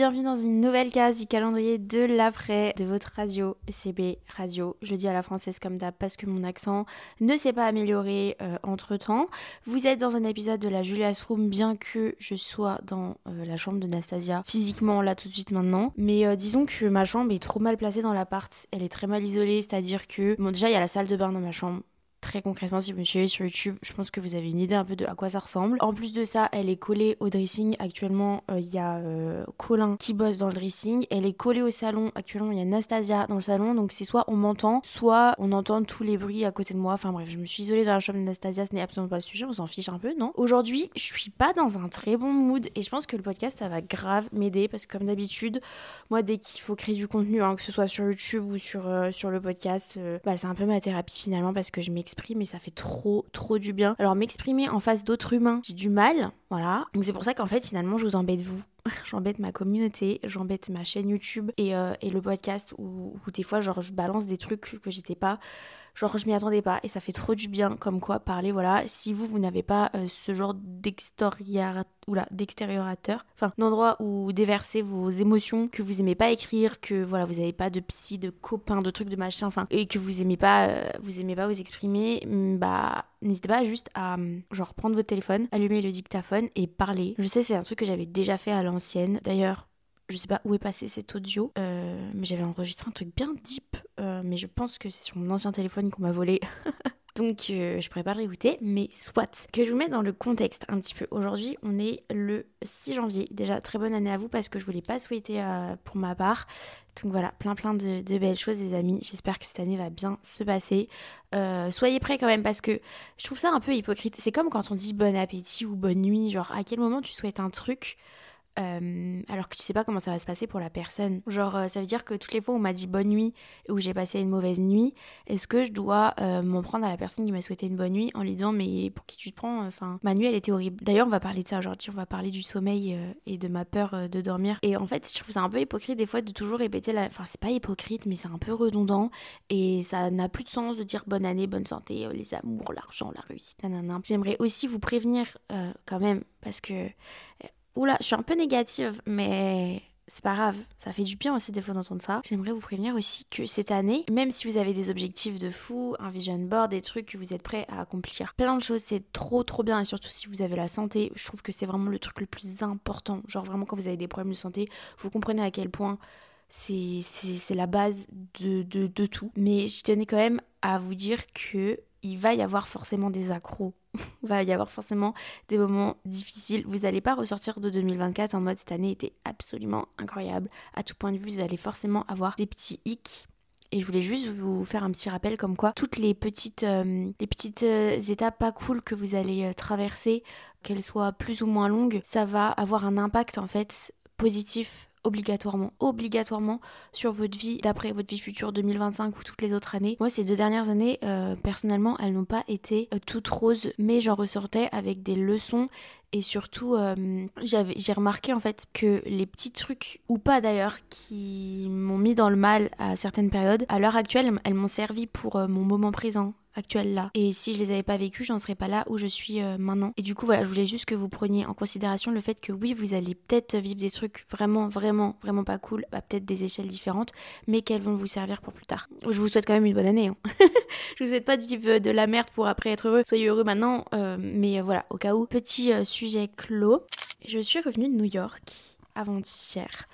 bienvenue dans une nouvelle case du calendrier de l'après de votre radio CB Radio. Je dis à la française comme d'hab parce que mon accent ne s'est pas amélioré euh, entre temps. Vous êtes dans un épisode de la Julia's Room, bien que je sois dans euh, la chambre de Nastasia, physiquement là tout de suite maintenant. Mais euh, disons que ma chambre est trop mal placée dans l'appart, elle est très mal isolée, c'est-à-dire que, bon, déjà il y a la salle de bain dans ma chambre Très concrètement, si vous me suivez sur YouTube, je pense que vous avez une idée un peu de à quoi ça ressemble. En plus de ça, elle est collée au dressing. Actuellement, euh, il y a euh, Colin qui bosse dans le dressing. Elle est collée au salon. Actuellement, il y a Nastasia dans le salon. Donc c'est soit on m'entend, soit on entend tous les bruits à côté de moi. Enfin bref, je me suis isolée dans la chambre de Nastasia. Ce n'est absolument pas le sujet. On s'en fiche un peu, non? Aujourd'hui, je suis pas dans un très bon mood et je pense que le podcast, ça va grave m'aider parce que comme d'habitude, moi, dès qu'il faut créer du contenu, hein, que ce soit sur YouTube ou sur, euh, sur le podcast, bah, c'est un peu ma thérapie finalement parce que je mais ça fait trop, trop du bien. Alors m'exprimer en face d'autres humains, j'ai du mal, voilà. Donc c'est pour ça qu'en fait, finalement, je vous embête vous. j'embête ma communauté, j'embête ma chaîne YouTube et, euh, et le podcast où, où, des fois, genre, je balance des trucs que j'étais pas Genre, je m'y attendais pas et ça fait trop du bien, comme quoi parler, voilà. Si vous, vous n'avez pas euh, ce genre d'extériorateur, enfin, d'endroit où déverser vos émotions, que vous aimez pas écrire, que voilà, vous n'avez pas de psy, de copains, de trucs, de machin, enfin, et que vous aimez pas, euh, vous aimez pas vous exprimer, mm, bah, n'hésitez pas juste à, mm, genre, prendre votre téléphone, allumer le dictaphone et parler. Je sais, c'est un truc que j'avais déjà fait à l'ancienne. D'ailleurs, je sais pas où est passé cet audio, euh, mais j'avais enregistré un truc bien deep, euh, mais je pense que c'est sur mon ancien téléphone qu'on m'a volé. Donc euh, je pourrais pas le mais soit. Que je vous mette dans le contexte un petit peu. Aujourd'hui, on est le 6 janvier. Déjà, très bonne année à vous parce que je voulais pas souhaiter pour ma part. Donc voilà, plein plein de belles choses les amis. J'espère que cette année va bien se passer. soyez prêts quand même parce que je trouve ça un peu hypocrite. C'est comme quand on dit bon appétit ou bonne nuit. Genre à quel moment tu souhaites un truc euh, alors que tu sais pas comment ça va se passer pour la personne. Genre, euh, ça veut dire que toutes les fois où on m'a dit bonne nuit et où j'ai passé une mauvaise nuit, est-ce que je dois euh, m'en prendre à la personne qui m'a souhaité une bonne nuit en lui disant mais pour qui tu te prends? Enfin, ma nuit elle était horrible. D'ailleurs, on va parler de ça aujourd'hui, on va parler du sommeil et de ma peur de dormir. Et en fait, je trouve ça un peu hypocrite des fois de toujours répéter la. Enfin, c'est pas hypocrite, mais c'est un peu redondant et ça n'a plus de sens de dire bonne année, bonne santé, les amours, l'argent, la réussite, nanana. J'aimerais aussi vous prévenir quand même parce que Oula, je suis un peu négative, mais c'est pas grave, ça fait du bien aussi des fois d'entendre ça. J'aimerais vous prévenir aussi que cette année, même si vous avez des objectifs de fou, un vision board, des trucs que vous êtes prêts à accomplir, plein de choses, c'est trop trop bien et surtout si vous avez la santé, je trouve que c'est vraiment le truc le plus important. Genre vraiment quand vous avez des problèmes de santé, vous comprenez à quel point c'est la base de, de, de tout. Mais je tenais quand même à vous dire que il va y avoir forcément des accros. il va y avoir forcément des moments difficiles. Vous n'allez pas ressortir de 2024 en mode cette année était absolument incroyable. À tout point de vue, vous allez forcément avoir des petits hicks. Et je voulais juste vous faire un petit rappel comme quoi toutes les petites, euh, les petites euh, étapes pas cool que vous allez euh, traverser, qu'elles soient plus ou moins longues, ça va avoir un impact en fait positif obligatoirement, obligatoirement sur votre vie d'après votre vie future 2025 ou toutes les autres années. Moi, ces deux dernières années, euh, personnellement, elles n'ont pas été euh, toutes roses, mais j'en ressortais avec des leçons et surtout, euh, j'ai remarqué en fait que les petits trucs, ou pas d'ailleurs, qui m'ont mis dans le mal à certaines périodes, à l'heure actuelle, elles m'ont servi pour mon moment présent, actuelle là. Et si je les avais pas vécues, j'en serais pas là où je suis euh, maintenant. Et du coup, voilà, je voulais juste que vous preniez en considération le fait que oui, vous allez peut-être vivre des trucs vraiment, vraiment, vraiment pas cool, à peut-être des échelles différentes, mais qu'elles vont vous servir pour plus tard. Je vous souhaite quand même une bonne année. Hein. je vous souhaite pas de vivre de la merde pour après être heureux. Soyez heureux maintenant, euh, mais voilà, au cas où. Petit euh, sujet clos. Je suis revenue de New York avant-hier.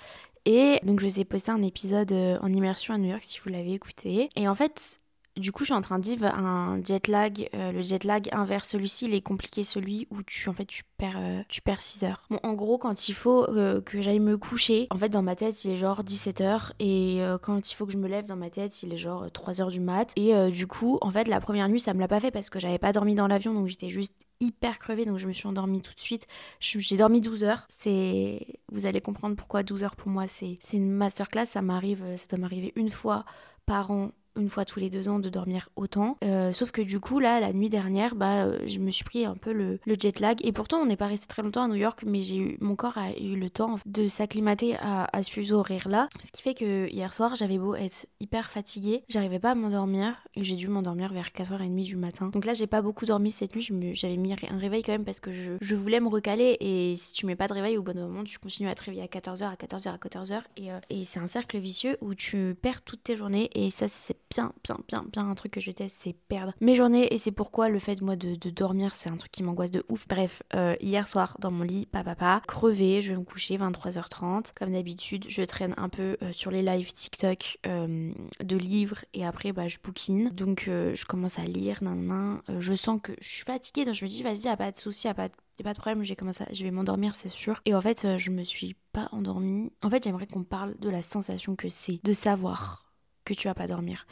Et donc je vous ai posté un épisode en immersion à New York si vous l'avez écouté. Et en fait, du coup, je suis en train de vivre un jet lag. Euh, le jet lag inverse celui-ci, il est compliqué celui où tu en fait tu perds euh, tu perds 6 heures. Bon, en gros, quand il faut euh, que j'aille me coucher, en fait dans ma tête, il est genre 17 heures et quand il faut que je me lève dans ma tête, il est genre 3 heures du mat et du coup, en fait, la première nuit, ça me l'a pas fait parce que j'avais pas dormi dans l'avion donc j'étais juste hyper crevée donc je me suis endormie tout de suite. J'ai dormi 12 heures. C'est vous allez comprendre pourquoi 12 heures pour moi c'est c'est une masterclass, ça m'arrive ça doit m'arriver une fois par an une fois tous les deux ans de dormir autant. Euh, sauf que du coup, là, la nuit dernière, bah, euh, je me suis pris un peu le, jet lag. Et pourtant, on n'est pas resté très longtemps à New York, mais j'ai eu, mon corps a eu le temps de s'acclimater à, ce fuseau horaire-là. Ce qui fait que hier soir, j'avais beau être hyper fatiguée, j'arrivais pas à m'endormir. J'ai dû m'endormir vers 4h30 du matin. Donc là, j'ai pas beaucoup dormi cette nuit. J'avais mis un réveil quand même parce que je, je, voulais me recaler. Et si tu mets pas de réveil au bon moment, tu continues à te réveiller à 14h, à 14h, à 14h. Et, euh, et c'est un cercle vicieux où tu perds toutes tes journées. Et ça, c'est bien, bien, bien, bien un truc que je déteste, c'est perdre mes journées. Et c'est pourquoi le fait, moi, de, dormir, c'est un truc qui m'angoisse de ouf. Bref, euh, hier soir, dans mon lit, papa, papa, crevé, je vais me coucher 23h30. Comme d'habitude, je traîne un peu euh, sur les lives TikTok euh, de livres et après, bah, je bouquine. Donc, je commence à lire, nan, je sens que je suis fatiguée, donc je me dis, vas-y, a pas de souci, a pas de y pas de problème, j'ai commencé je vais m'endormir, c'est sûr. Et en fait, je me suis pas endormie. En fait, j'aimerais qu'on parle de la sensation que c'est de savoir que tu vas pas dormir.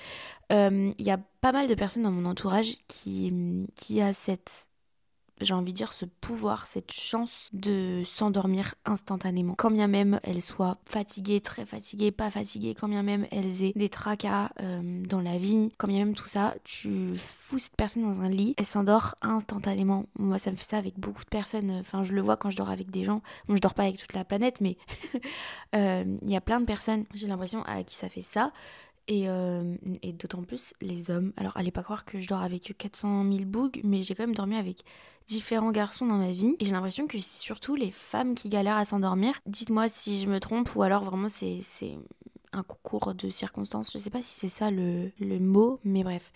Il euh, y a pas mal de personnes dans mon entourage qui, qui a cette j'ai envie de dire, ce pouvoir, cette chance de s'endormir instantanément. Quand bien même elles soient fatiguées, très fatiguées, pas fatiguées, quand bien même elles aient des tracas euh, dans la vie, quand bien même tout ça, tu fous cette personne dans un lit, elle s'endort instantanément. Moi, ça me fait ça avec beaucoup de personnes. Enfin, je le vois quand je dors avec des gens. Bon, je dors pas avec toute la planète, mais euh, il y a plein de personnes, j'ai l'impression, à qui ça fait ça. Euh, et, d'autant plus les hommes. Alors, allez pas croire que je dors avec 400 000 bougs, mais j'ai quand même dormi avec différents garçons dans ma vie. Et j'ai l'impression que c'est surtout les femmes qui galèrent à s'endormir. Dites-moi si je me trompe ou alors vraiment c'est un concours de circonstances. Je sais pas si c'est ça le, le mot, mais bref.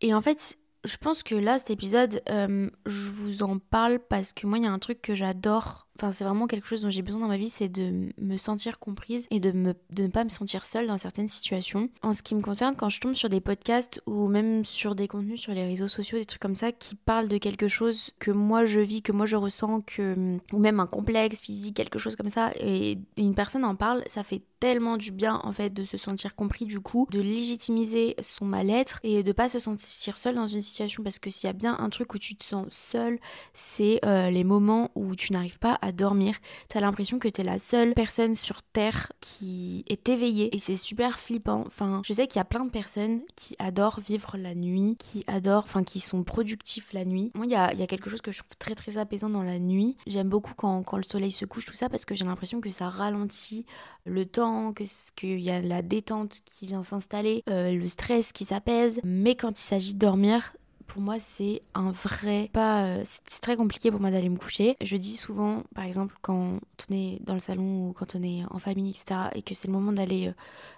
Et en fait, je pense que là, cet épisode, euh, je vous en parle parce que moi, il y a un truc que j'adore Enfin, c'est vraiment quelque chose dont j'ai besoin dans ma vie, c'est de me sentir comprise et de, ne pas me sentir seule dans certaines situations. En ce qui me concerne, quand je tombe sur des podcasts ou même sur des contenus sur les réseaux sociaux, des trucs comme ça qui parlent de quelque chose que moi je vis, que moi je ressens, que, ou même un complexe physique, quelque chose comme ça, et une personne en parle, ça fait tellement du bien en fait de se sentir compris du coup, de légitimiser son mal-être et de pas se sentir seule dans une situation parce que s'il y a bien un truc où tu te sens seule, c'est euh, les moments où tu n'arrives pas à dormir. T'as l'impression que t'es la seule personne sur Terre qui est éveillée et c'est super flippant. Enfin, je sais qu'il y a plein de personnes qui adorent vivre la nuit, qui adorent, enfin, qui sont productifs la nuit. Moi, il y a, y a, quelque chose que je trouve très très apaisant dans la nuit. J'aime beaucoup quand, quand, le soleil se couche, tout ça, parce que j'ai l'impression que ça ralentit le temps, que qu'il y a la détente qui vient s'installer, euh, le stress qui s'apaise. Mais quand il s'agit de dormir, pour moi, c'est un vrai pas. Euh, c'est très compliqué pour moi d'aller me coucher. Je dis souvent, par exemple, quand on est dans le salon ou quand on est en famille, etc., et que c'est le moment d'aller euh,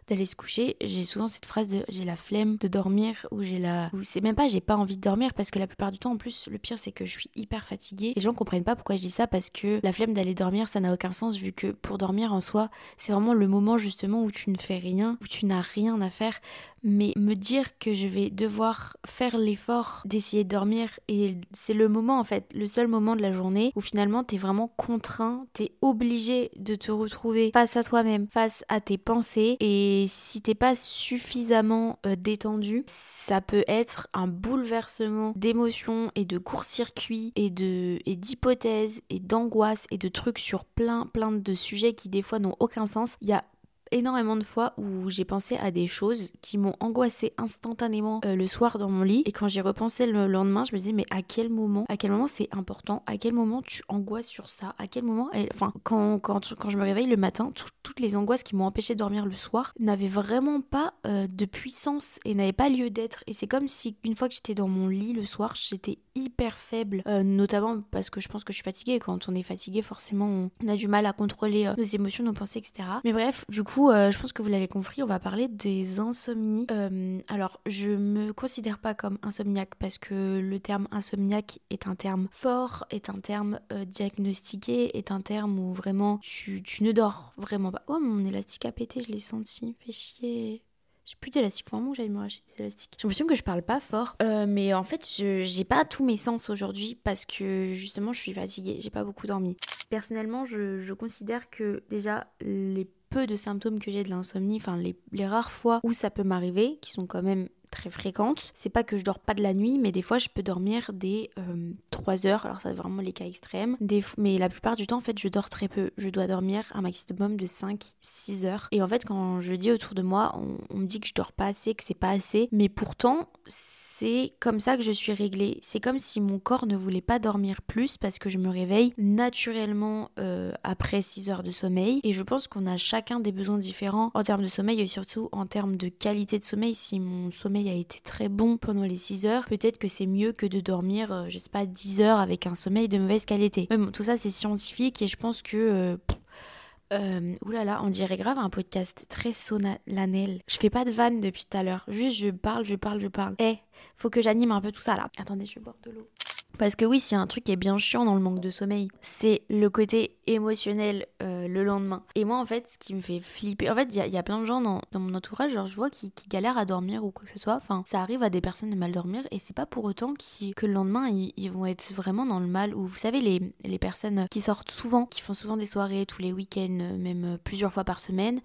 d'aller se coucher, j'ai souvent cette phrase de j'ai la flemme de dormir ou j'ai la. Ou c'est même pas j'ai pas envie de dormir parce que la plupart du temps, en plus, le pire, c'est que je suis hyper fatiguée. Les gens comprennent pas pourquoi je dis ça parce que la flemme d'aller dormir, ça n'a aucun sens vu que pour dormir en soi, c'est vraiment le moment justement où tu ne fais rien, où tu n'as rien à faire mais me dire que je vais devoir faire l'effort d'essayer de dormir et c'est le moment en fait, le seul moment de la journée où finalement t'es vraiment contraint, t'es obligé de te retrouver face à toi-même, face à tes pensées et si t'es pas suffisamment euh, détendu, ça peut être un bouleversement d'émotions et de court-circuit et de et d'hypothèses et d'angoisses et de trucs sur plein plein de sujets qui des fois n'ont aucun sens. Il y a énormément de fois où j'ai pensé à des choses qui m'ont angoissé instantanément euh, le soir dans mon lit. Et quand j'y repensais le lendemain je me disais mais à quel moment à quel moment c'est important? À quel moment tu angoisses sur ça? À quel moment enfin quand, quand, quand je me réveille le matin toutes les angoisses qui m'ont empêché de dormir le soir n'avaient vraiment pas euh, de puissance et n'avaient pas lieu d'être. Et c'est comme si une fois que j'étais dans mon lit le soir j'étais hyper faible euh, notamment parce que je pense que je suis fatiguée. Quand on est fatigué forcément on a du mal à contrôler nos émotions nos pensées etc mais bref du coup euh, je pense que vous l'avez compris, on va parler des insomnies. Euh, alors, je me considère pas comme insomniaque parce que le terme insomniaque est un terme fort, est un terme euh, diagnostiqué, est un terme où vraiment tu, ne dors vraiment pas. Oh, mon élastique a pété, je l'ai senti, fait chier. J'ai plus d'élastique. Faut vraiment que me racheter des élastiques. J'ai l'impression que je parle pas fort. mais en fait, j'ai pas tous mes sens aujourd'hui parce que justement, je suis fatiguée. J'ai pas beaucoup dormi. Personnellement, je considère que déjà, les de symptômes que j'ai de l'insomnie, enfin les, rares fois où ça peut m'arriver, qui sont quand même très fréquente. C'est pas que je dors pas de la nuit, mais des fois je peux dormir des 3 heures. Alors ça c'est vraiment les cas extrêmes. Des mais la plupart du temps en fait je dors très peu. Je dois dormir un maximum de 5-6 heures. Et en fait quand je dis autour de moi, on, on me dit que je dors pas assez, que c'est pas assez. Mais pourtant c'est comme ça que je suis réglée. C'est comme si mon corps ne voulait pas dormir plus parce que je me réveille naturellement euh, après 6 heures de sommeil. Et je pense qu'on a chacun des besoins différents en termes de sommeil et surtout en termes de qualité de sommeil. Si mon sommeil a été très bon pendant les 6 heures, peut-être que c'est mieux que de dormir, euh, je sais pas, 10 heures avec un sommeil de mauvaise qualité. Tout ça c'est scientifique et je pense que... Euh, euh, oulala, on dirait grave un podcast très solennel. Je fais pas de vanne depuis tout à l'heure. Juste, je parle, je parle, je parle. Eh, faut que j'anime un peu tout ça là. Attendez, je vais boire de l'eau. Parce que oui, s'il y a un truc qui est bien chiant dans le manque de sommeil, c'est le côté émotionnel euh, le lendemain. Et moi, en fait, ce qui me fait flipper, en fait, il y, a plein de gens dans, mon entourage, genre, je vois, qui, galèrent à dormir ou quoi que ce soit. Enfin, ça arrive à des personnes de mal dormir et c'est pas pour autant que le lendemain, ils, vont être vraiment dans le mal. Ou vous savez, les, les personnes qui sortent souvent, qui font souvent des soirées tous les week-ends, même plusieurs fois par semaine,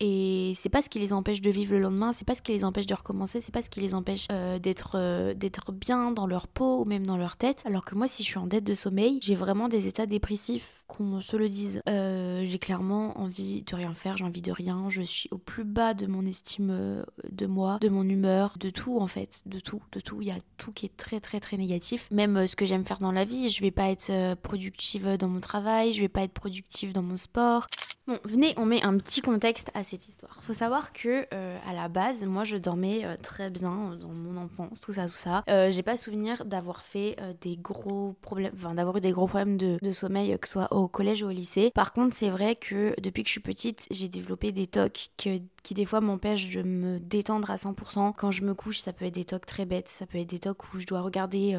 et c'est pas ce qui les empêche de vivre le lendemain, c'est pas ce qui les empêche de recommencer, c'est pas ce qui les empêche euh, d'être euh, d'être bien dans leur peau ou même dans leur tête. Alors que moi, si je suis en dette de sommeil, j'ai vraiment des états dépressifs, qu'on se le dise. Euh, j'ai clairement envie de rien faire, j'ai envie de rien, je suis au plus bas de mon estime de moi, de mon humeur, de tout en fait, de tout, de tout. Il y a tout qui est très très très négatif. Même ce que j'aime faire dans la vie, je vais pas être productive dans mon travail, je vais pas être productive dans mon sport. Bon, venez, on met un petit contexte à cette histoire. Faut savoir que euh, à la base, moi, je dormais euh, très bien dans mon enfance, tout ça, tout ça. Euh, j'ai pas souvenir d'avoir fait des gros problèmes, enfin d'avoir eu des gros problèmes de, de, sommeil, que ce soit au collège ou au lycée. Par contre, c'est vrai que depuis que je suis petite, j'ai développé des tocs que qui des fois m'empêchent de me détendre à 100%. Quand je me couche, ça peut être des tocs très bêtes, ça peut être des tocs où je dois regarder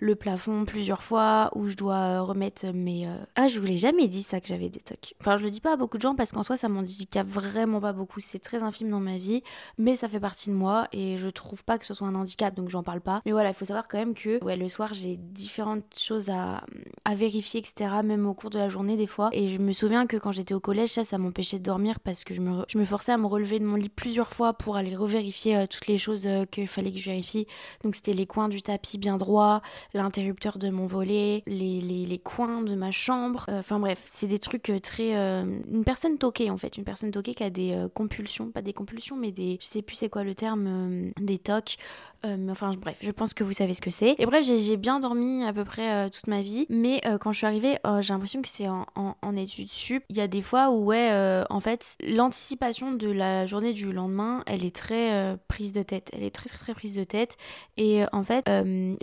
le plafond plusieurs fois, où je dois remettre mes... Ah, je vous l'ai jamais dit ça que j'avais des tocs. Enfin, je le dis pas à beaucoup de gens parce qu'en soi, ça m'handicape vraiment pas beaucoup. C'est très infime dans ma vie, mais ça fait partie de moi et je trouve pas que ce soit un handicap, donc j'en parle pas. Mais voilà, il faut savoir quand même que le soir, j'ai différentes choses à, à vérifier, etc., même au cours de la journée des fois. Et je me souviens que quand j'étais au collège, ça, ça m'empêchait de dormir parce que je me, je me forçais à me relever de mon lit plusieurs fois pour aller revérifier euh, toutes les choses euh, qu'il fallait que je vérifie. Donc c'était les coins du tapis bien droit, l'interrupteur de mon volet, les, les, les coins de ma chambre. Euh, enfin bref, c'est des trucs très... une personne toquée en fait, une personne toquée qui a des compulsions, pas des compulsions, mais des, je sais plus c'est quoi le terme, des tocs. Mais enfin, bref, je pense que vous savez ce que c'est. Et bref, j'ai bien dormi à peu près toute ma vie, mais quand je suis arrivée, j'ai l'impression que c'est en, en, études sup. Il y a des fois où, ouais, en fait, l'anticipation de la journée du lendemain, elle est très prise de tête. Elle est très, très, très prise de tête. Et en fait,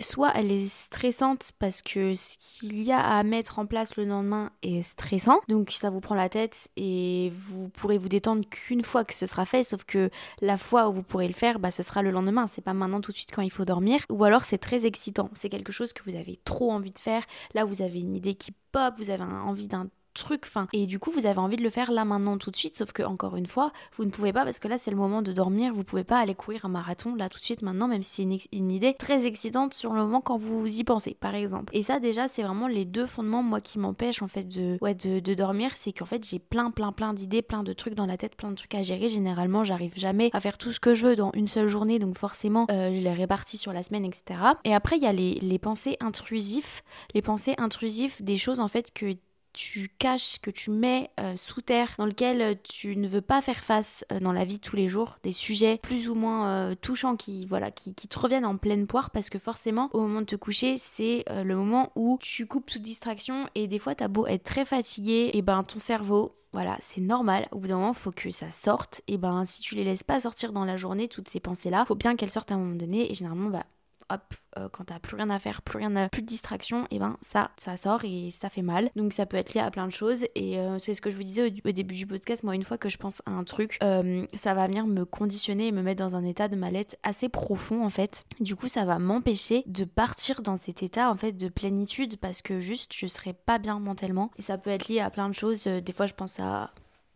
soit elle est stressante parce que ce qu'il y a à mettre en place le lendemain est stressant, donc ça vous prend la tête et vous pourrez vous détendre qu'une fois que ce sera fait, sauf que la fois où vous pourrez le faire, bah, ce sera le lendemain, c'est pas maintenant tout de suite quand il faut dormir, ou alors c'est très excitant, c'est quelque chose que vous avez trop envie de faire, là vous avez une idée qui pop, vous avez envie d'un truc. Enfin, et du coup, vous avez envie de le faire là maintenant tout de suite, sauf que encore une fois, vous ne pouvez pas parce que là c'est le moment de dormir. Vous pouvez pas aller courir un marathon là tout de suite maintenant, même si c'est une, idée très excitante sur le moment quand vous y pensez, par exemple. Et ça déjà, c'est vraiment les deux fondements moi qui m'empêchent en fait de ouais de dormir, c'est qu'en fait j'ai plein plein plein d'idées, plein de trucs dans la tête, plein de trucs à gérer. Généralement, j'arrive jamais à faire tout ce que je veux dans une seule journée, donc forcément euh, je les répartis sur la semaine, etc. Et après il y a les, les pensées intrusives, les pensées intrusives des choses en fait que tu caches, que tu mets euh, sous terre, dans lequel euh, tu ne veux pas faire face euh, dans la vie de tous les jours, des sujets plus ou moins touchants qui, voilà, qui, te reviennent en pleine poire parce que forcément, au moment de te coucher, c'est le moment où tu coupes toute distraction et des fois, t'as beau être très fatigué, et ben ton cerveau, voilà, c'est normal. Au bout d'un moment, faut que ça sorte. Et ben, si tu les laisses pas sortir dans la journée, toutes ces pensées-là, faut bien qu'elles sortent à un moment donné. Et généralement, bah, hop, euh, quand t'as plus rien à faire, plus rien, à, plus de distraction, et ben ça, ça sort et ça fait mal. Donc ça peut être lié à plein de choses. Et euh, c'est ce que je vous disais au, début du podcast. Moi, une fois que je pense à un truc, euh, ça va venir me conditionner et me mettre dans un état de mal-être assez profond en fait. Du coup, ça va m'empêcher de partir dans cet état en fait de plénitude parce que juste je serais pas bien mentalement. Et ça peut être lié à plein de choses. Des fois, je pense à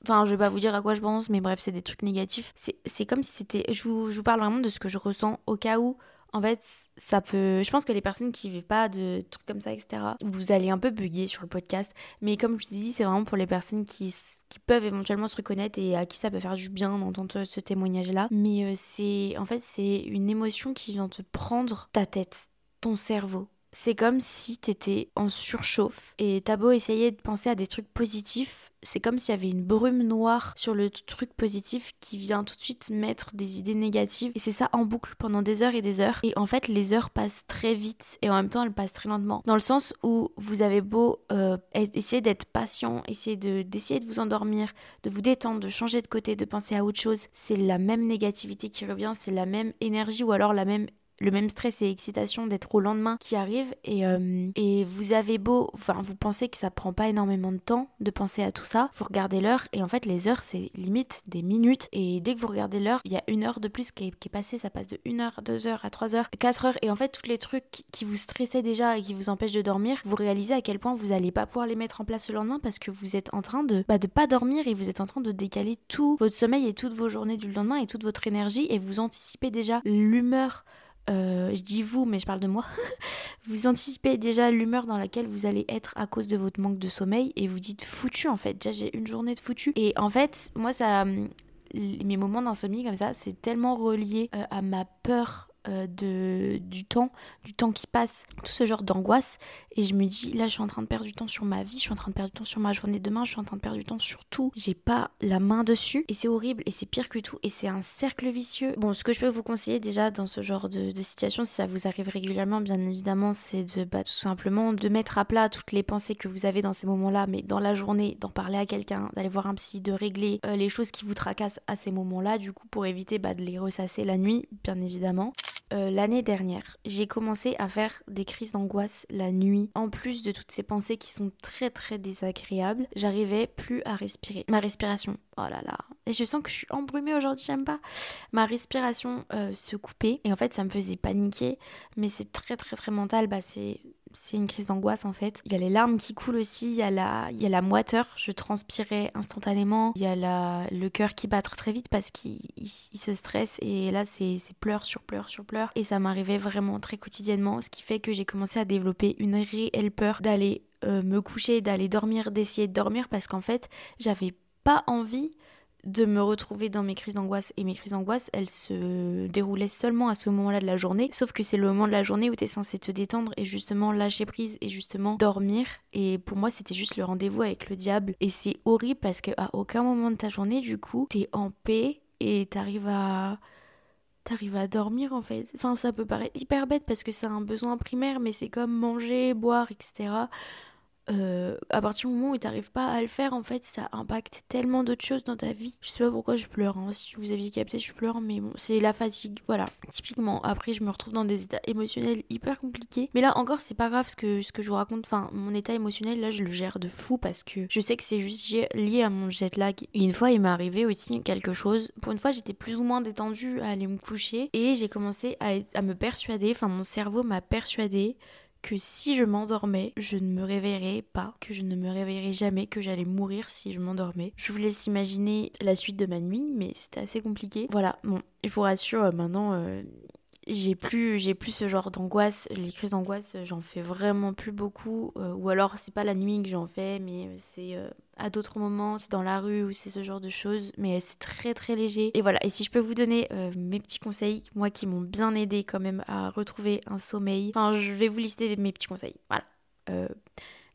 Enfin, je vais pas vous dire à quoi je pense, mais bref, c'est des trucs négatifs. C'est comme si c'était. Je vous, je vous parle vraiment de ce que je ressens au cas où en fait, ça peut. Je pense que les personnes qui vivent pas de trucs comme ça, etc., vous allez un peu bugger sur le podcast. Mais comme je vous dis, c'est vraiment pour les personnes qui, qui peuvent éventuellement se reconnaître et à qui ça peut faire du bien d'entendre ce témoignage-là. Mais euh, c'est. En fait, c'est une émotion qui vient te prendre ta tête, ton cerveau c'est comme si t'étais en surchauffe et t'as beau essayer de penser à des trucs positifs, c'est comme s'il y avait une brume noire sur le truc positif qui vient tout de suite mettre des idées négatives. Et c'est ça en boucle pendant des heures et des heures. Et en fait, les heures passent très vite et en même temps, elles passent très lentement. Dans le sens où vous avez beau euh, essayer d'être patient, essayer de, d'essayer de vous endormir, de vous détendre, de changer de côté, de penser à autre chose, c'est la même négativité qui revient, c'est la même énergie ou alors la même le même stress et excitation d'être au lendemain qui arrive. Et, euh, et vous avez beau, enfin vous pensez que ça prend pas énormément de temps de penser à tout ça, vous regardez l'heure et en fait les heures c'est limite des minutes. Et dès que vous regardez l'heure il y a une heure de plus qui est, qui passée, ça passe de 1 heure, 2 heures à 3 heures, 4 heures. Et en fait tous les trucs qui vous stressaient déjà et qui vous empêchent de dormir, vous réalisez à quel point vous allez pas pouvoir les mettre en place le lendemain parce que vous êtes en train de, bah, de pas dormir et vous êtes en train de décaler tout votre sommeil et toutes vos journées du lendemain et toute votre énergie et vous anticipez déjà l'humeur euh, je dis vous, mais je parle de moi, vous anticipez déjà l'humeur dans laquelle vous allez être à cause de votre manque de sommeil et vous dites foutu en fait, déjà j'ai une journée de foutu. Et en fait, moi, ça, mes moments d'insomnie comme ça, c'est tellement relié euh, à ma peur euh, de, du temps, du temps qui passe, tout ce genre d'angoisse. Et je me dis, là, je suis en train de perdre du temps sur ma vie, je suis en train de perdre du temps sur ma journée de demain, je suis en train de perdre du temps sur tout. J'ai pas la main dessus. Et c'est horrible et c'est pire que tout. Et c'est un cercle vicieux. Bon, ce que je peux vous conseiller déjà dans ce genre de, situation, si ça vous arrive régulièrement, bien évidemment, c'est de bah, tout simplement de mettre à plat toutes les pensées que vous avez dans ces moments-là, mais dans la journée, d'en parler à quelqu'un, d'aller voir un psy, de régler euh, les choses qui vous tracassent à ces moments-là, du coup, pour éviter bah, de les ressasser la nuit, bien évidemment. Euh, l'année dernière, j'ai commencé à faire des crises d'angoisse la nuit. En plus de toutes ces pensées qui sont très très désagréables, j'arrivais plus à respirer. Ma respiration, oh là là. Et je sens que je suis embrumée aujourd'hui, j'aime pas. Ma respiration euh, se coupait et en fait ça me faisait paniquer. Mais c'est très très très mental, bah c'est c'est une crise d'angoisse en fait. Il y a les larmes qui coulent aussi, il y a la, il y a la moiteur, je transpirais instantanément, il y a la, le cœur qui bat très vite parce qu'il se stresse. Et là c'est pleurs sur pleurs sur pleurs. Et ça m'arrivait vraiment très quotidiennement, ce qui fait que j'ai commencé à développer une réelle peur d'aller euh, me coucher, d'aller dormir, d'essayer de dormir parce qu'en fait j'avais pas envie de me retrouver dans mes crises d'angoisse. Et mes crises d'angoisse, elles se déroulaient seulement à ce moment-là de la journée. Sauf que c'est le moment de la journée où tu es censé te détendre et justement lâcher prise et justement dormir. Et pour moi, c'était juste le rendez-vous avec le diable. Et c'est horrible parce qu'à aucun moment de ta journée, du coup, t'es en paix et t'arrives à t'arrives à dormir en fait. Enfin, ça peut paraître hyper bête parce que c'est un besoin primaire, mais c'est comme manger, boire, etc. Euh, à partir du moment où tu n'arrives pas à le faire, en fait, ça impacte tellement d'autres choses dans ta vie. Je sais pas pourquoi je pleure, hein. si vous aviez capté, je pleure, mais bon, c'est la fatigue, voilà. Typiquement, après, je me retrouve dans des états émotionnels hyper compliqués. Mais là, encore, c'est pas grave ce que, ce que je vous raconte. Enfin, mon état émotionnel, là, je le gère de fou parce que je sais que c'est juste lié à mon jet lag. Une fois, il m'est arrivé aussi quelque chose. Pour une fois, j'étais plus ou moins détendue à aller me coucher et j'ai commencé à, à me persuader, enfin, mon cerveau m'a persuadé que si je m'endormais, je ne me réveillerais pas, que je ne me réveillerais jamais, que j'allais mourir si je m'endormais. Je vous laisse imaginer la suite de ma nuit, mais c'était assez compliqué. Voilà, bon, il vous rassure, euh, maintenant, euh, j'ai plus j'ai plus ce genre d'angoisse les crises d'angoisse j'en fais vraiment plus beaucoup euh, ou alors c'est pas la nuit que j'en fais mais c'est euh, à d'autres moments c'est dans la rue ou c'est ce genre de choses mais c'est très très léger et voilà et si je peux vous donner euh, mes petits conseils moi qui m'ont bien aidé quand même à retrouver un sommeil enfin je vais vous lister mes petits conseils voilà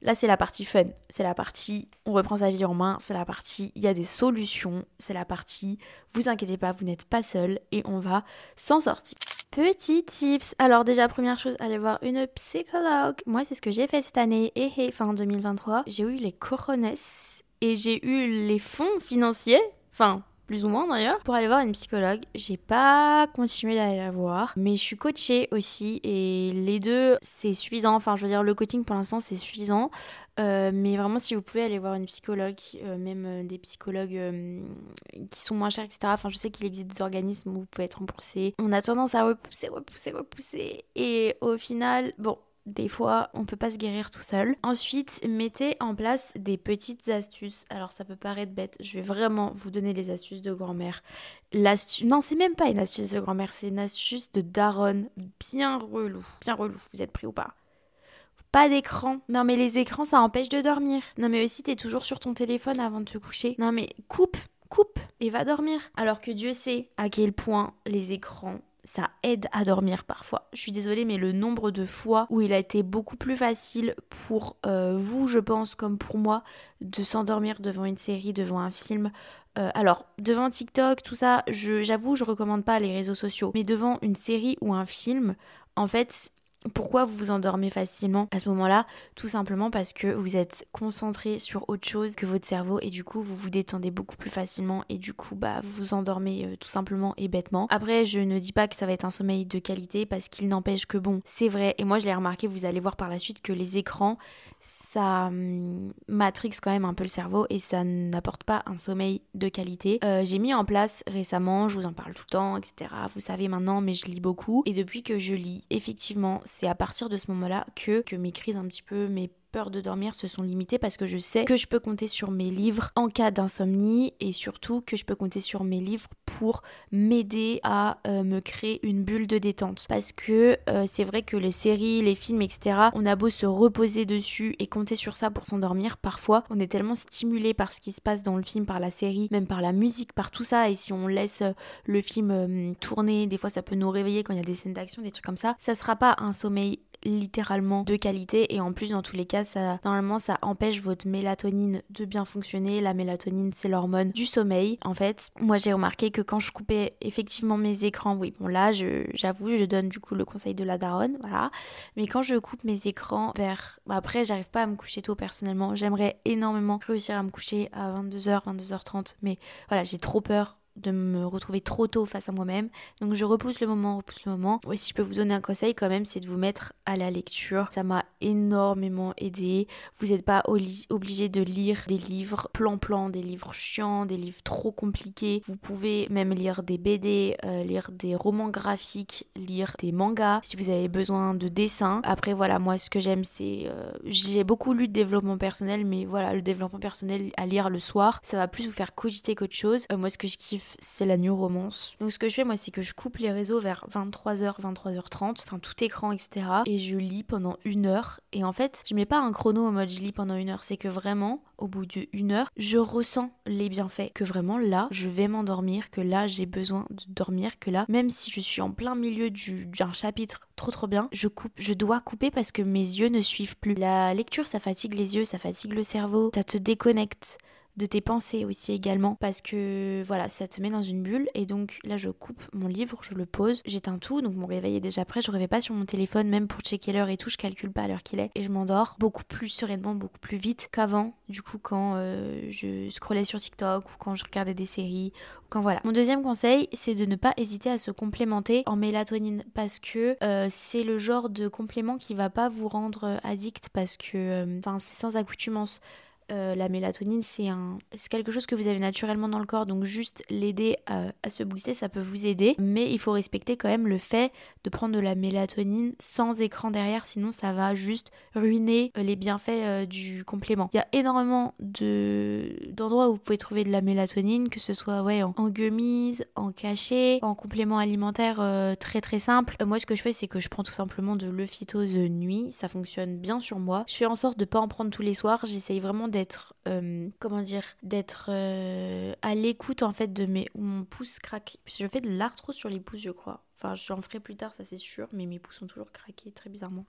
Là, c'est la partie fun. C'est la partie on reprend sa vie en main. C'est la partie il y a des solutions. C'est la partie vous inquiétez pas, vous n'êtes pas seul et on va s'en sortir. Petit tips. Alors, déjà, première chose, allez voir une psychologue. Moi, c'est ce que j'ai fait cette année. Et fin 2023, j'ai eu les corones et j'ai eu les fonds financiers. Enfin, plus ou moins d'ailleurs, pour aller voir une psychologue. J'ai pas continué d'aller la voir, mais je suis coachée aussi et les deux c'est suffisant. Enfin, je veux dire, le coaching pour l'instant c'est suffisant. Euh, mais vraiment, si vous pouvez aller voir une psychologue, euh, même euh, des psychologues qui sont moins chers, etc. Enfin, je sais qu'il existe des organismes où vous pouvez être remboursé. On a tendance à repousser, repousser, repousser. Et au final, bon, des fois, on peut pas se guérir tout seul. Ensuite, mettez en place des petites astuces. Alors, ça peut paraître bête, je vais vraiment vous donner les astuces de grand-mère. L'astuce, non, c'est même pas une astuce de grand-mère, c'est une astuce de daronne bien relou, bien relou. Vous êtes pris ou pas? Pas d'écran. Non mais les écrans ça empêche de dormir. Non mais aussi t'es toujours sur ton téléphone avant de te coucher. Non mais coupe, coupe et va dormir. Alors que Dieu sait à quel point les écrans ça aide à dormir parfois. Je suis désolée, mais le nombre de fois où il a été beaucoup plus facile pour euh, vous, je pense, comme pour moi, de s'endormir devant une série, devant un film. Euh, alors, devant TikTok, tout ça, j'avoue, je, je recommande pas les réseaux sociaux. Mais devant une série ou un film, en fait, pourquoi vous vous endormez facilement à ce moment-là? Tout simplement parce que vous êtes concentré sur autre chose que votre cerveau et du coup vous vous détendez beaucoup plus facilement et du coup bah vous vous endormez euh, tout simplement et bêtement. Après je ne dis pas que ça va être un sommeil de qualité parce qu'il n'empêche que bon c'est vrai et moi je l'ai remarqué vous allez voir par la suite que les écrans ça hum, matrix quand même un peu le cerveau et ça n'apporte pas un sommeil de qualité. Euh, j'ai mis en place récemment, je vous en parle tout le temps, etc. Vous savez maintenant, mais je lis beaucoup. Et depuis que je lis, effectivement, c'est à partir de ce moment-là que, que mes crises un petit peu, mes peur de dormir se sont limitées parce que je sais que je peux compter sur mes livres en cas d'insomnie et surtout que je peux compter sur mes livres pour m'aider à euh, me créer une bulle de détente. Parce que euh, c'est vrai que les séries, les films, etc., on a beau se reposer dessus et compter sur ça pour s'endormir, parfois on est tellement stimulé par ce qui se passe dans le film, par la série, même par la musique, par tout ça. Et si on laisse euh, le film tourner, des fois ça peut nous réveiller quand il y a des scènes d'action, des trucs comme ça, ça sera pas un sommeil littéralement de qualité et en plus dans tous les cas ça normalement ça empêche votre mélatonine de bien fonctionner. La mélatonine c'est l'hormone du sommeil. En fait moi j'ai remarqué que quand je coupais effectivement mes écrans oui bon là j'avoue je, donne du coup le conseil de la daronne voilà. Mais quand je coupe mes écrans vers bah, après j'arrive pas à me coucher tôt personnellement. J'aimerais énormément réussir à me coucher à 22h 22h30 mais voilà j'ai trop peur de me retrouver trop tôt face à moi-même. Donc je repousse le moment, repousse le moment. Si je peux vous donner un conseil quand même, c'est de vous mettre à la lecture. Ça m'a énormément aidé. Vous n'êtes pas obligé de lire des livres plan-plan, des livres chiants, des livres trop compliqués. Vous pouvez même lire des BD, euh, lire des romans graphiques, lire des mangas si vous avez besoin de dessins. Après voilà, moi ce que j'aime c'est... Euh, j'ai beaucoup lu de développement personnel, mais voilà, le développement personnel à lire le soir, ça va plus vous faire cogiter qu'autre chose. Euh, moi ce que je kiffe c'est la new romance. Donc ce que je fais moi c'est que je coupe les réseaux vers 23h, 23h30, enfin tout écran etc. Et je lis pendant une heure. Et en fait je mets pas un chrono en mode je lis pendant une heure, c'est que vraiment au bout d'une heure je ressens les bienfaits. Que vraiment là je vais m'endormir, que là j'ai besoin de dormir, que là même si je suis en plein milieu d'un chapitre trop trop bien, je coupe, je dois couper parce que mes yeux ne suivent plus. La lecture ça fatigue les yeux, ça fatigue le cerveau, ça te déconnecte de tes pensées aussi également parce que voilà ça te met dans une bulle et donc là je coupe mon livre je le pose j'éteins tout donc mon réveil est déjà prêt je rêvais pas sur mon téléphone même pour checker l'heure et tout je calcule pas l'heure qu'il est et je m'endors beaucoup plus sereinement beaucoup plus vite qu'avant du coup quand euh, je scrollais sur TikTok ou quand je regardais des séries quand voilà. Mon deuxième conseil c'est de ne pas hésiter à se complémenter en mélatonine parce que euh, c'est le genre de complément qui va pas vous rendre addict parce que euh, enfin c'est sans accoutumance euh, la mélatonine, c'est un, quelque chose que vous avez naturellement dans le corps, donc juste l'aider à, se booster, ça peut vous aider. Mais il faut respecter quand même le fait de prendre de la mélatonine sans écran derrière, sinon ça va juste ruiner euh, les bienfaits euh, du complément. Il y a énormément de, d'endroits où vous pouvez trouver de la mélatonine, que ce soit en, gummies, en cachet, en complément alimentaire très très simple. moi, ce que je fais, c'est que je prends tout simplement de l'euphytose nuit, ça fonctionne bien sur moi. Je fais en sorte de pas en prendre tous les soirs, j'essaye vraiment d'être d'être euh, comment dire d'être euh, à l'écoute en fait de mes mon pouce craque je fais de l'arthrose sur les pouces je crois Enfin, j'en ferai plus tard, ça c'est sûr, mais mes pouces sont toujours craqués très bizarrement.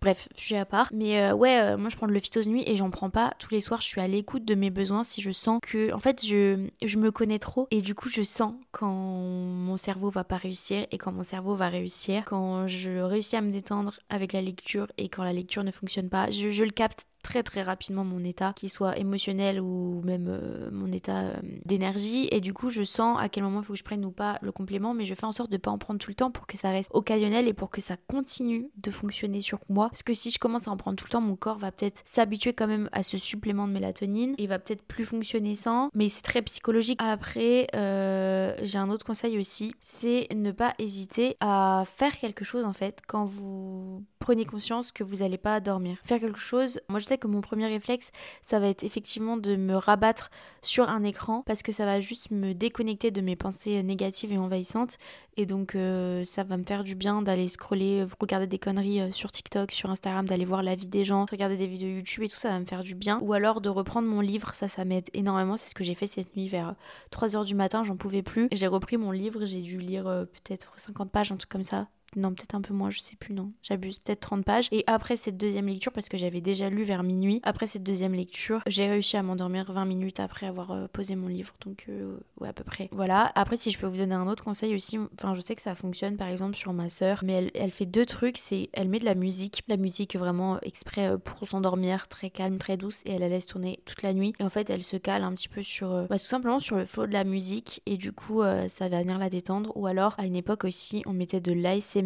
Bref, sujet à part. Mais euh, ouais, moi je prends de l'ophytose nuit et j'en prends pas tous les soirs. Je suis à l'écoute de mes besoins si je sens que. En fait, je, je me connais trop et du coup, je sens quand mon cerveau va pas réussir et quand mon cerveau va réussir. Quand je réussis à me détendre avec la lecture et quand la lecture ne fonctionne pas, je, je le capte très très rapidement mon état, qu'il soit émotionnel ou même euh, mon état euh, d'énergie. Et du coup, je sens à quel moment il faut que je prenne ou pas le complément, mais je fais en sorte de pas en prendre tout le temps pour que ça reste occasionnel et pour que ça continue de fonctionner sur moi. Parce que si je commence à en prendre tout le temps, mon corps va peut-être s'habituer quand même à ce supplément de mélatonine et va peut-être plus fonctionner sans. Mais c'est très psychologique. Après, euh, j'ai un autre conseil aussi, c'est ne pas hésiter à faire quelque chose en fait quand vous prenez conscience que vous n'allez pas dormir. Faire quelque chose, moi je sais que mon premier réflexe, ça va être effectivement de me rabattre sur un écran parce que ça va juste me déconnecter de mes pensées négatives et envahissantes. Et donc euh, ça va me faire du bien d'aller scroller, regarder des conneries euh, sur TikTok, sur Instagram, d'aller voir la vie des gens, regarder des vidéos YouTube et tout ça va me faire du bien. Ou alors de reprendre mon livre, ça ça m'aide énormément. C'est ce que j'ai fait cette nuit vers 3h du matin, j'en pouvais plus. J'ai repris mon livre, j'ai dû lire euh, peut-être 50 pages, un truc comme ça non, peut-être un peu moins, je sais plus, non. J'abuse, peut-être 30 pages. Et après cette deuxième lecture, parce que j'avais déjà lu vers minuit, après cette deuxième lecture, j'ai réussi à m'endormir 20 minutes après avoir euh, posé mon livre. Donc, euh, ouais, à peu près. Voilà. Après, si je peux vous donner un autre conseil aussi, enfin, je sais que ça fonctionne par exemple sur ma sœur, mais elle, fait deux trucs c'est elle met de la musique, la musique vraiment exprès euh, pour s'endormir, très calme, très douce, et elle la laisse tourner toute la nuit. Et en fait, elle se cale un petit peu sur, bah, tout simplement sur le flow de la musique, et du coup, ça va venir la détendre. Ou alors, à une époque aussi, on mettait de l'ASMR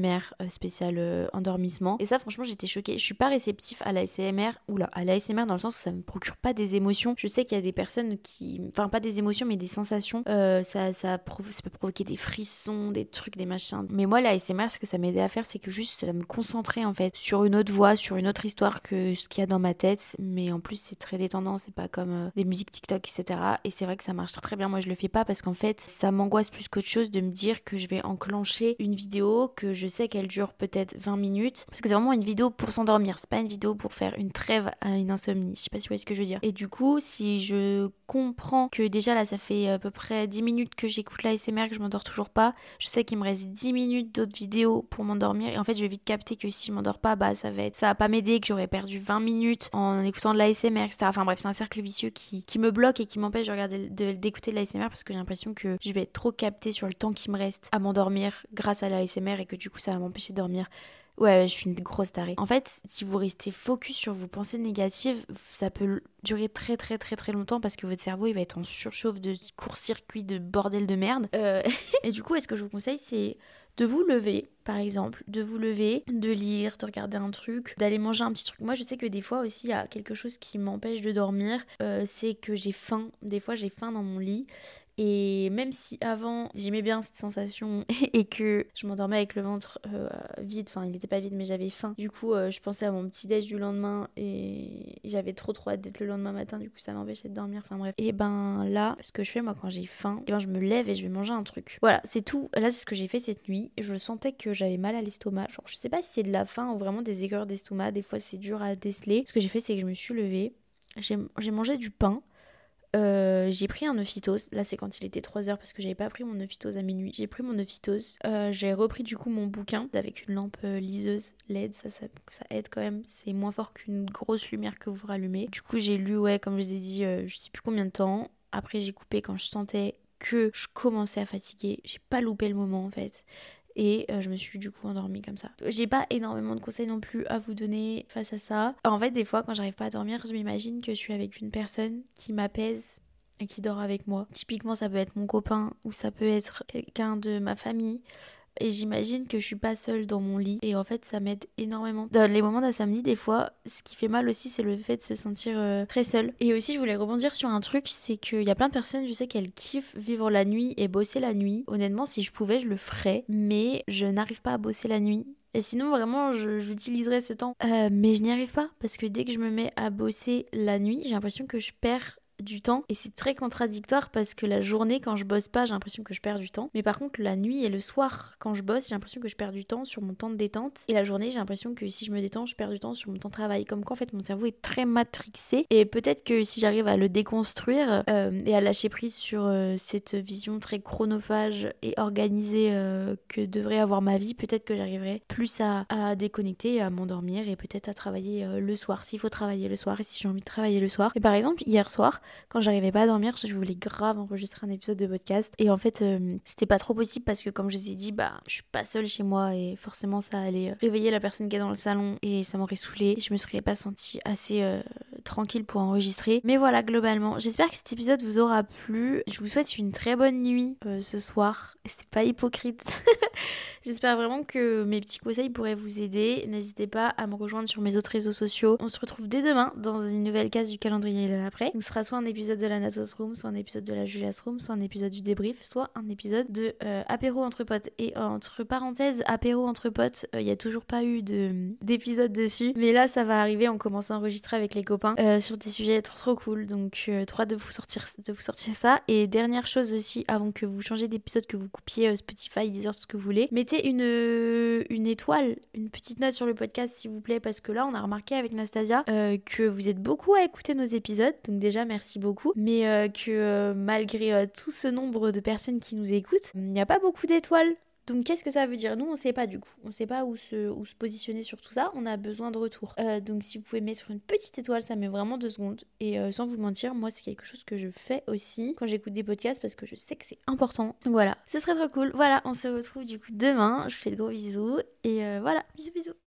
spécial euh, endormissement. Et ça, franchement, j'étais choquée. Je suis pas réceptif à l'ASMR, ou là, à l'ASMR dans le sens où ça me procure pas des émotions. Je sais qu'il y a des personnes qui. Enfin, pas des émotions, mais des sensations. Euh, ça, ça, ça peut provoquer des frissons, des trucs, des machins. Mais moi, l'ASMR, ce que ça m'aidait à faire, c'est que juste ça me concentrer en fait sur une autre voix, sur une autre histoire que ce qu'il y a dans ma tête. Mais en plus, c'est très détendant, c'est pas comme euh, des musiques TikTok, etc. Et c'est vrai que ça marche très bien. Moi, je le fais pas parce qu'en fait, ça m'angoisse plus qu'autre chose de me dire que je vais enclencher une vidéo que je sais qu'elle dure peut-être 20 minutes. Parce que c'est vraiment une vidéo pour s'endormir. C'est pas une vidéo pour faire une trêve à une insomnie. Je sais pas si vous voyez ce que je veux dire. Et du coup, si je comprends que déjà là, ça fait à peu près 10 minutes que j'écoute la SMR, que je m'endors toujours pas, je sais qu'il me reste 10 minutes d'autres vidéos pour m'endormir. Et en fait, je vais vite capter que si je m'endors pas, bah ça va être, ça va pas m'aider, que j'aurais perdu 20 minutes en écoutant de la SMR, etc. Enfin bref, c'est un cercle vicieux qui, me bloque et qui m'empêche de d'écouter de, la SMR parce que j'ai l'impression que je vais être trop captée sur le temps qui me reste à m'endormir grâce à la SMR et que du coup ça va m'empêcher de dormir. Ouais, je suis une grosse tarée. En fait, si vous restez focus sur vos pensées négatives, ça peut durer très très très très longtemps parce que votre cerveau il va être en surchauffe de court-circuit de bordel de merde. Euh, et du coup, est-ce que je vous conseille, c'est de vous lever, par exemple, de vous lever, de lire, de regarder un truc, d'aller manger un petit truc. Moi, je sais que des fois aussi, il y a quelque chose qui m'empêche de dormir, euh, c'est que j'ai faim. Des fois, j'ai faim dans mon lit et même si avant j'aimais bien cette sensation et que je m'endormais avec le ventre euh, vide, enfin il n'était pas vide mais j'avais faim, du coup euh, je pensais à mon petit déj du lendemain et j'avais trop trop hâte d'être le lendemain matin, du coup ça m'empêchait de dormir, enfin bref. Et ben là, ce que je fais moi quand j'ai faim, ben je me lève et je vais manger un truc. Voilà, c'est tout. Là c'est ce que j'ai fait cette nuit. Je sentais que j'avais mal à l'estomac. Genre je sais pas si c'est de la faim ou vraiment des aigreurs d'estomac, des fois c'est dur à déceler. Ce que j'ai fait c'est que je me suis levée, j'ai mangé du pain euh, j'ai pris un ophytose. Là, c'est quand il était 3 heures parce que j'avais pas pris mon ophytose à minuit. J'ai pris mon ophytose. Euh, j'ai repris du coup mon bouquin avec une lampe euh, liseuse LED. Ça, ça aide quand même. C'est moins fort qu'une grosse lumière que vous rallumez. Du coup, j'ai lu, ouais, comme je vous ai dit, je sais plus combien de temps. Après, j'ai coupé quand je sentais que je commençais à fatiguer. J'ai pas loupé le moment en fait et euh, je me suis du coup endormie comme ça. J'ai pas énormément de conseils non plus à vous donner face à ça. En fait, des fois, quand j'arrive pas à dormir, je m'imagine que je suis avec une personne qui m'apaise et qui dort avec moi. Typiquement, ça peut être mon copain ou ça peut être quelqu'un de ma famille et j'imagine que je suis pas seule dans mon lit et en fait ça m'aide énormément. Dans les moments d'insomnie des fois, ce qui fait mal aussi c'est le fait de se sentir euh, très seule. Et aussi je voulais rebondir sur un truc, c'est qu'il y a plein de personnes, je sais qu'elles kiffent vivre la nuit et bosser la nuit. Honnêtement si je pouvais je le ferais, mais je n'arrive pas à bosser la nuit. Et sinon, vraiment, j'utiliserais ce temps. Euh, mais je n'y arrive pas parce que dès que je me mets à bosser la nuit, j'ai l'impression que je perds du temps. Et c'est très contradictoire parce que la journée quand je bosse pas j'ai l'impression que je perds du temps. Mais par contre la nuit et le soir quand je bosse j'ai l'impression que je perds du temps sur mon temps de détente. Et la journée j'ai l'impression que si je me détends je perds du temps sur mon temps de travail. Comme quoi en fait mon cerveau est très matrixé. Et peut-être que si j'arrive à le déconstruire euh, et à lâcher prise sur euh, cette vision très chronophage et organisée euh, que devrait avoir ma vie peut-être que j'arriverai plus à, à déconnecter à m'endormir et peut-être à travailler le soir. S'il faut travailler le soir et si j'ai envie de travailler le soir. Et par exemple hier soir quand j'arrivais pas à dormir, je voulais grave enregistrer un épisode de podcast. Et en fait, euh, c'était pas trop possible parce que, comme je vous ai dit, bah, je suis pas seule chez moi et forcément, ça allait euh, réveiller la personne qui est dans le salon et ça m'aurait saoulé. Je me serais pas sentie assez euh, tranquille pour enregistrer. Mais voilà, globalement, j'espère que cet épisode vous aura plu. Je vous souhaite une très bonne nuit ce soir. C'était pas hypocrite. J'espère vraiment que mes petits conseils pourraient vous aider. N'hésitez pas à me rejoindre sur mes autres réseaux sociaux. On se retrouve dès demain dans une nouvelle case du calendrier de l'après. Ce sera un épisode de la Natos Room, soit un épisode de la Julia's Room, soit un épisode du débrief, soit un épisode de euh, apéro entre potes. Et entre parenthèses, apéro entre potes, il euh, n'y a toujours pas eu d'épisode dessus. Mais là, ça va arriver. On commence à enregistrer avec les copains euh, sur des sujets trop trop cool. Donc, trois de vous sortir de vous sortir ça. Et dernière chose aussi, avant que vous changez d'épisode, que vous coupiez Spotify, Deezer, ce que vous voulez, mettez une, une étoile, une petite note sur le podcast, s'il vous plaît, parce que là, on a remarqué avec Nastasia que vous êtes beaucoup à écouter nos épisodes. Donc déjà, merci beaucoup. Mais que malgré tout ce nombre de personnes qui nous écoutent, il n'y a pas beaucoup d'étoiles. Donc qu'est-ce que ça veut dire? Nous, on sait pas du coup. On sait pas où se, positionner sur tout ça. On a besoin de retour. Euh, donc si vous pouvez mettre une petite étoile, ça met vraiment deux secondes. Et euh, sans vous mentir, moi, c'est quelque chose que je fais aussi quand j'écoute des podcasts parce que je sais que c'est important. Donc voilà, ce serait trop cool. Voilà, on se retrouve du coup demain. Je vous fais de gros bisous. Et euh, voilà, bisous bisous.